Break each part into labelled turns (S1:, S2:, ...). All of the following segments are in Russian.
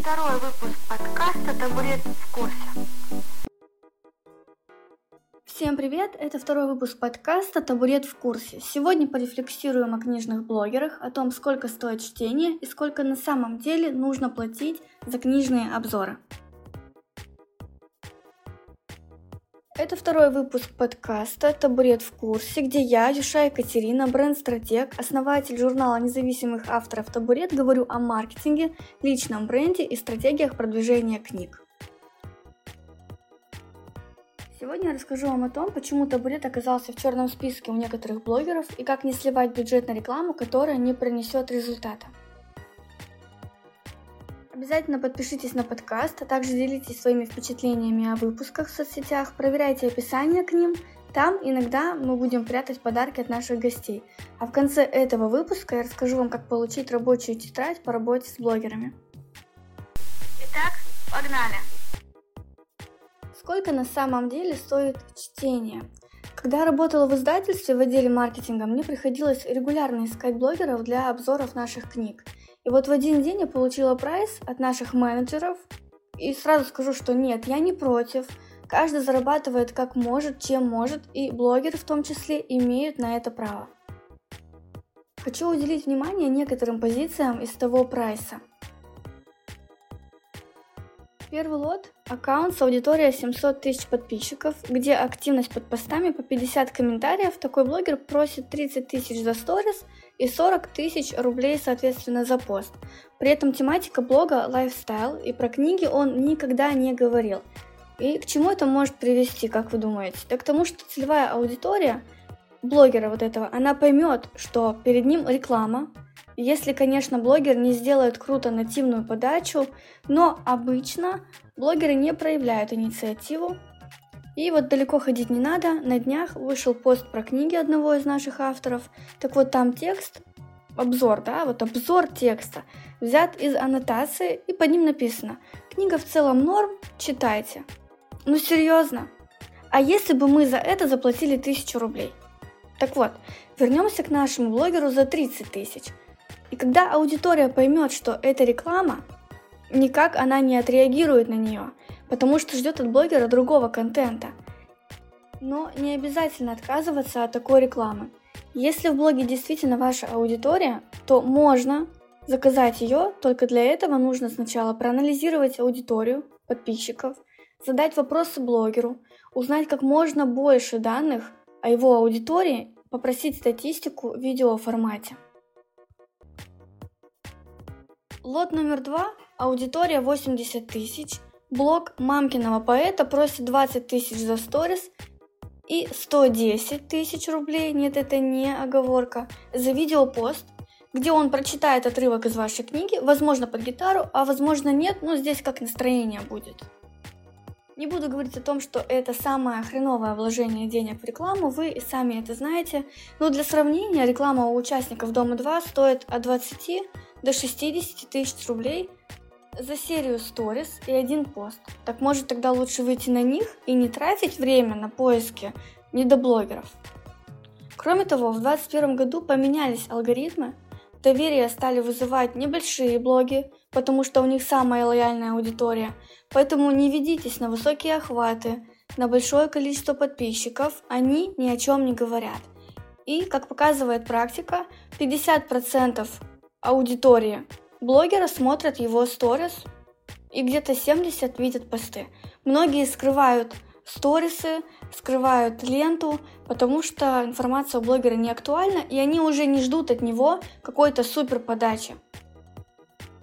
S1: второй выпуск подкаста «Табурет в курсе».
S2: Всем привет! Это второй выпуск подкаста «Табурет в курсе». Сегодня порефлексируем о книжных блогерах, о том, сколько стоит чтение и сколько на самом деле нужно платить за книжные обзоры. Это второй выпуск подкаста «Табурет в курсе», где я, Юша Екатерина, бренд-стратег, основатель журнала независимых авторов «Табурет», говорю о маркетинге, личном бренде и стратегиях продвижения книг. Сегодня я расскажу вам о том, почему табурет оказался в черном списке у некоторых блогеров и как не сливать бюджет на рекламу, которая не принесет результата. Обязательно подпишитесь на подкаст, а также делитесь своими впечатлениями о выпусках в соцсетях, проверяйте описание к ним, там иногда мы будем прятать подарки от наших гостей. А в конце этого выпуска я расскажу вам, как получить рабочую тетрадь по работе с блогерами.
S1: Итак, погнали!
S2: Сколько на самом деле стоит чтение? Когда я работала в издательстве в отделе маркетинга, мне приходилось регулярно искать блогеров для обзоров наших книг. И вот в один день я получила прайс от наших менеджеров. И сразу скажу, что нет, я не против. Каждый зарабатывает как может, чем может, и блогеры в том числе имеют на это право. Хочу уделить внимание некоторым позициям из того прайса. Первый лот – аккаунт с аудиторией 700 тысяч подписчиков, где активность под постами по 50 комментариев. Такой блогер просит 30 тысяч за сторис и 40 тысяч рублей, соответственно, за пост. При этом тематика блога – лайфстайл, и про книги он никогда не говорил. И к чему это может привести, как вы думаете? Да к тому, что целевая аудитория блогера вот этого, она поймет, что перед ним реклама, если, конечно, блогер не сделает круто нативную подачу, но обычно блогеры не проявляют инициативу. И вот далеко ходить не надо, на днях вышел пост про книги одного из наших авторов. Так вот там текст, обзор, да, вот обзор текста, взят из аннотации и под ним написано «Книга в целом норм, читайте». Ну серьезно? А если бы мы за это заплатили тысячу рублей? Так вот, вернемся к нашему блогеру за 30 тысяч – и когда аудитория поймет, что это реклама, никак она не отреагирует на нее, потому что ждет от блогера другого контента. Но не обязательно отказываться от такой рекламы. Если в блоге действительно ваша аудитория, то можно заказать ее, только для этого нужно сначала проанализировать аудиторию подписчиков, задать вопросы блогеру, узнать как можно больше данных о его аудитории, попросить статистику в видеоформате. Лот номер два, аудитория 80 тысяч, блог мамкиного поэта просит 20 тысяч за сторис и 110 тысяч рублей, нет, это не оговорка, за видеопост, где он прочитает отрывок из вашей книги, возможно под гитару, а возможно нет, но здесь как настроение будет. Не буду говорить о том, что это самое хреновое вложение денег в рекламу, вы и сами это знаете, но для сравнения реклама у участников Дома 2 стоит от 20 до 60 тысяч рублей за серию сторис и один пост. Так может тогда лучше выйти на них и не тратить время на поиски недоблогеров. Кроме того, в 2021 году поменялись алгоритмы, доверие стали вызывать небольшие блоги, потому что у них самая лояльная аудитория, поэтому не ведитесь на высокие охваты, на большое количество подписчиков, они ни о чем не говорят. И, как показывает практика, 50% аудитории блогера смотрят его сторис, и где-то 70 видят посты. Многие скрывают сторисы, скрывают ленту, потому что информация у блогера не актуальна, и они уже не ждут от него какой-то супер подачи.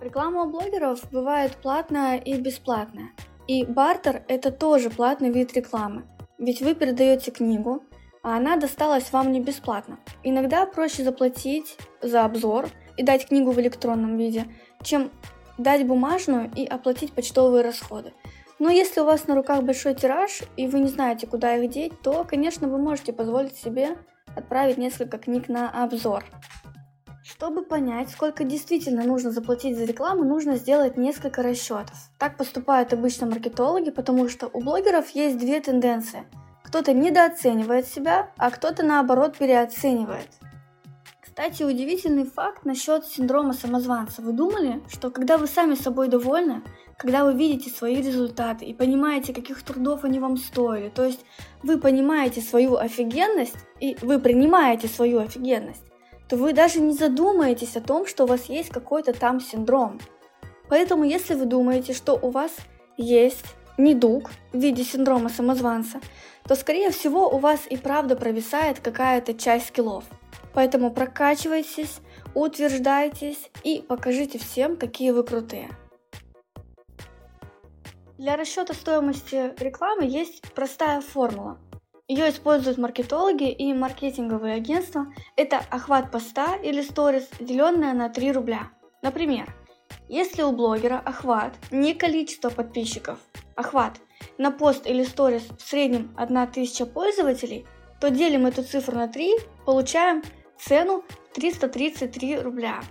S2: Реклама у блогеров бывает платная и бесплатная. И бартер – это тоже платный вид рекламы. Ведь вы передаете книгу, а она досталась вам не бесплатно. Иногда проще заплатить за обзор и дать книгу в электронном виде, чем дать бумажную и оплатить почтовые расходы. Но если у вас на руках большой тираж и вы не знаете, куда их деть, то, конечно, вы можете позволить себе отправить несколько книг на обзор. Чтобы понять, сколько действительно нужно заплатить за рекламу, нужно сделать несколько расчетов. Так поступают обычно маркетологи, потому что у блогеров есть две тенденции. Кто-то недооценивает себя, а кто-то наоборот переоценивает. Кстати, удивительный факт насчет синдрома самозванца. Вы думали, что когда вы сами собой довольны, когда вы видите свои результаты и понимаете, каких трудов они вам стоили, то есть вы понимаете свою офигенность и вы принимаете свою офигенность, то вы даже не задумаетесь о том, что у вас есть какой-то там синдром. Поэтому, если вы думаете, что у вас есть недуг в виде синдрома самозванца, то, скорее всего, у вас и правда провисает какая-то часть скиллов – Поэтому прокачивайтесь, утверждайтесь и покажите всем, какие вы крутые. Для расчета стоимости рекламы есть простая формула. Ее используют маркетологи и маркетинговые агентства. Это охват поста или сторис, деленное на 3 рубля. Например, если у блогера охват не количество подписчиков, охват на пост или сторис в среднем 1000 пользователей, то делим эту цифру на 3, получаем цену 333 рубля.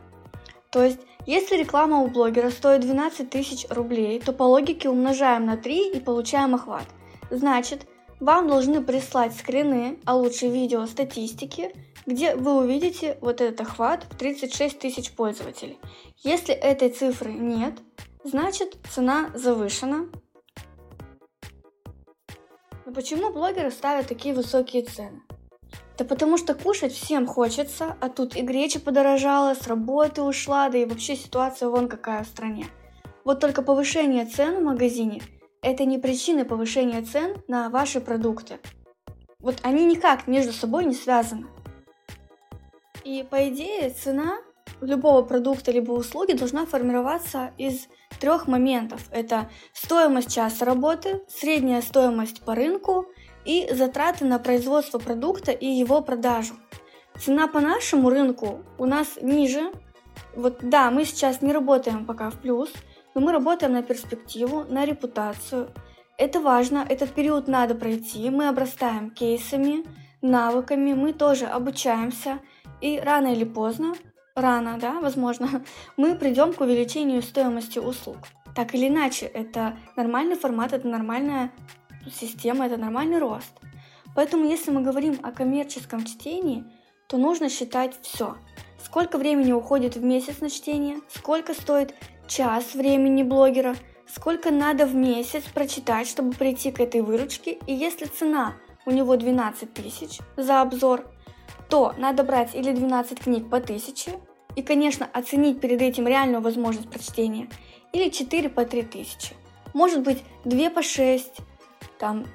S2: То есть, если реклама у блогера стоит 12 тысяч рублей, то по логике умножаем на 3 и получаем охват. Значит, вам должны прислать скрины, а лучше видео статистики, где вы увидите вот этот охват в 36 тысяч пользователей. Если этой цифры нет, значит цена завышена. Но почему блогеры ставят такие высокие цены? Да потому что кушать всем хочется, а тут и греча подорожала, с работы ушла, да и вообще ситуация вон какая в стране. Вот только повышение цен в магазине – это не причина повышения цен на ваши продукты. Вот они никак между собой не связаны. И по идее цена любого продукта либо услуги должна формироваться из трех моментов. Это стоимость часа работы, средняя стоимость по рынку и затраты на производство продукта и его продажу. Цена по нашему рынку у нас ниже. Вот да, мы сейчас не работаем пока в плюс, но мы работаем на перспективу, на репутацию. Это важно, этот период надо пройти, мы обрастаем кейсами, навыками, мы тоже обучаемся, и рано или поздно, рано, да, возможно, мы придем к увеличению стоимости услуг. Так или иначе, это нормальный формат, это нормальная система – это нормальный рост. Поэтому, если мы говорим о коммерческом чтении, то нужно считать все. Сколько времени уходит в месяц на чтение, сколько стоит час времени блогера, сколько надо в месяц прочитать, чтобы прийти к этой выручке, и если цена у него 12 тысяч за обзор, то надо брать или 12 книг по 1000, и, конечно, оценить перед этим реальную возможность прочтения, или 4 по 3000. Может быть, 2 по 6, там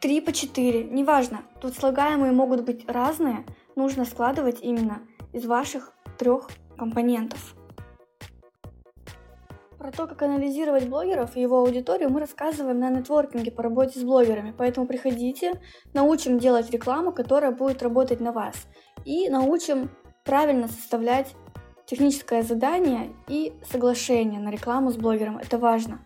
S2: 3 по 4, неважно. Тут слагаемые могут быть разные, нужно складывать именно из ваших трех компонентов. Про то, как анализировать блогеров и его аудиторию, мы рассказываем на нетворкинге по работе с блогерами. Поэтому приходите, научим делать рекламу, которая будет работать на вас. И научим правильно составлять техническое задание и соглашение на рекламу с блогером. Это важно.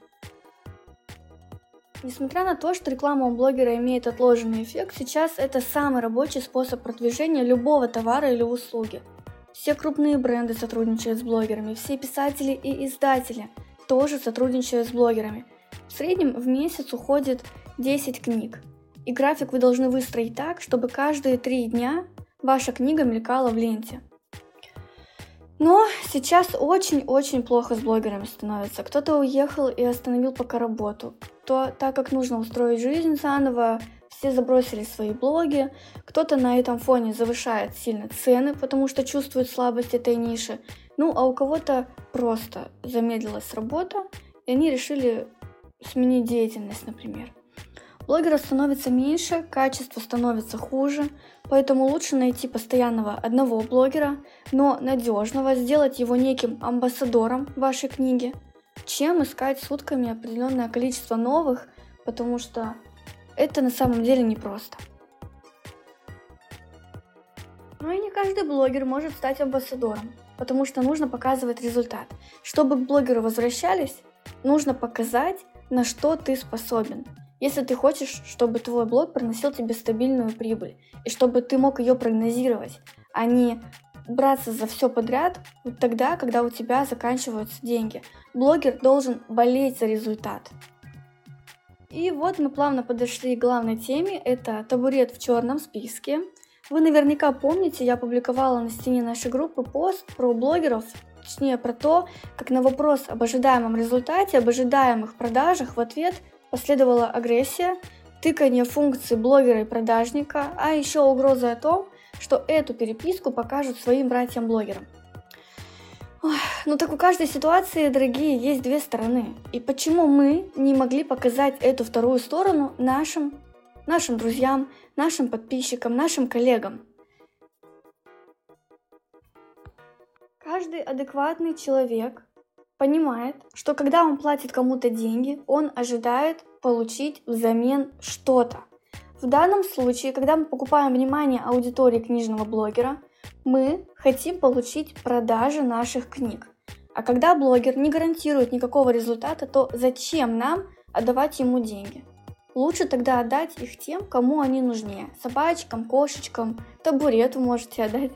S2: Несмотря на то, что реклама у блогера имеет отложенный эффект, сейчас это самый рабочий способ продвижения любого товара или услуги. Все крупные бренды сотрудничают с блогерами, все писатели и издатели тоже сотрудничают с блогерами. В среднем в месяц уходит 10 книг. И график вы должны выстроить так, чтобы каждые три дня ваша книга мелькала в ленте. Но сейчас очень-очень плохо с блогерами становится. Кто-то уехал и остановил пока работу. То, так как нужно устроить жизнь заново, все забросили свои блоги. Кто-то на этом фоне завышает сильно цены, потому что чувствует слабость этой ниши. Ну, а у кого-то просто замедлилась работа, и они решили сменить деятельность, например. Блогеров становится меньше, качество становится хуже, поэтому лучше найти постоянного одного блогера, но надежного, сделать его неким амбассадором вашей книги, чем искать сутками определенное количество новых, потому что это на самом деле непросто. Но и не каждый блогер может стать амбассадором, потому что нужно показывать результат. Чтобы к блогеру возвращались, нужно показать, на что ты способен – если ты хочешь, чтобы твой блог приносил тебе стабильную прибыль, и чтобы ты мог ее прогнозировать, а не браться за все подряд тогда, когда у тебя заканчиваются деньги. Блогер должен болеть за результат. И вот мы плавно подошли к главной теме. Это табурет в черном списке. Вы наверняка помните, я публиковала на стене нашей группы пост про блогеров, точнее про то, как на вопрос об ожидаемом результате, об ожидаемых продажах в ответ последовала агрессия, тыкание функции блогера и продажника, а еще угроза о том, что эту переписку покажут своим братьям-блогерам. Ну так у каждой ситуации, дорогие, есть две стороны. И почему мы не могли показать эту вторую сторону нашим, нашим друзьям, нашим подписчикам, нашим коллегам? Каждый адекватный человек понимает, что когда он платит кому-то деньги, он ожидает получить взамен что-то. В данном случае, когда мы покупаем внимание аудитории книжного блогера, мы хотим получить продажи наших книг. А когда блогер не гарантирует никакого результата, то зачем нам отдавать ему деньги? Лучше тогда отдать их тем, кому они нужнее. Собачкам, кошечкам, табурет вы можете отдать.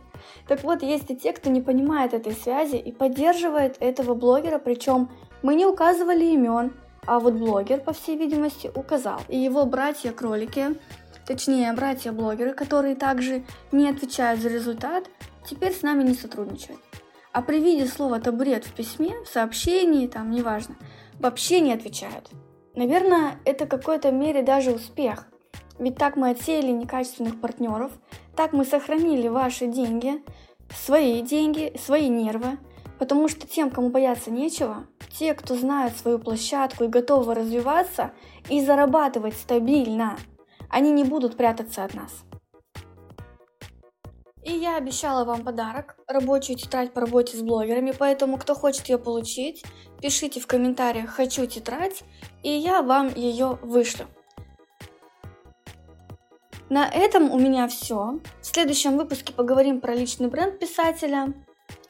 S2: Так вот, есть и те, кто не понимает этой связи и поддерживает этого блогера, причем мы не указывали имен, а вот блогер, по всей видимости, указал. И его братья-кролики, точнее, братья-блогеры, которые также не отвечают за результат, теперь с нами не сотрудничают. А при виде слова табурет в письме, в сообщении, там, неважно, вообще не отвечают. Наверное, это в какой-то мере даже успех. Ведь так мы отсеяли некачественных партнеров, так мы сохранили ваши деньги, свои деньги, свои нервы, потому что тем, кому бояться нечего, те, кто знают свою площадку и готовы развиваться и зарабатывать стабильно, они не будут прятаться от нас. И я обещала вам подарок, рабочую тетрадь по работе с блогерами, поэтому кто хочет ее получить, пишите в комментариях «хочу тетрадь», и я вам ее вышлю. На этом у меня все. В следующем выпуске поговорим про личный бренд писателя,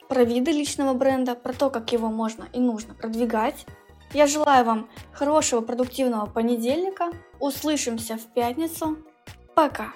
S2: про виды личного бренда, про то, как его можно и нужно продвигать. Я желаю вам хорошего продуктивного понедельника. Услышимся в пятницу. Пока!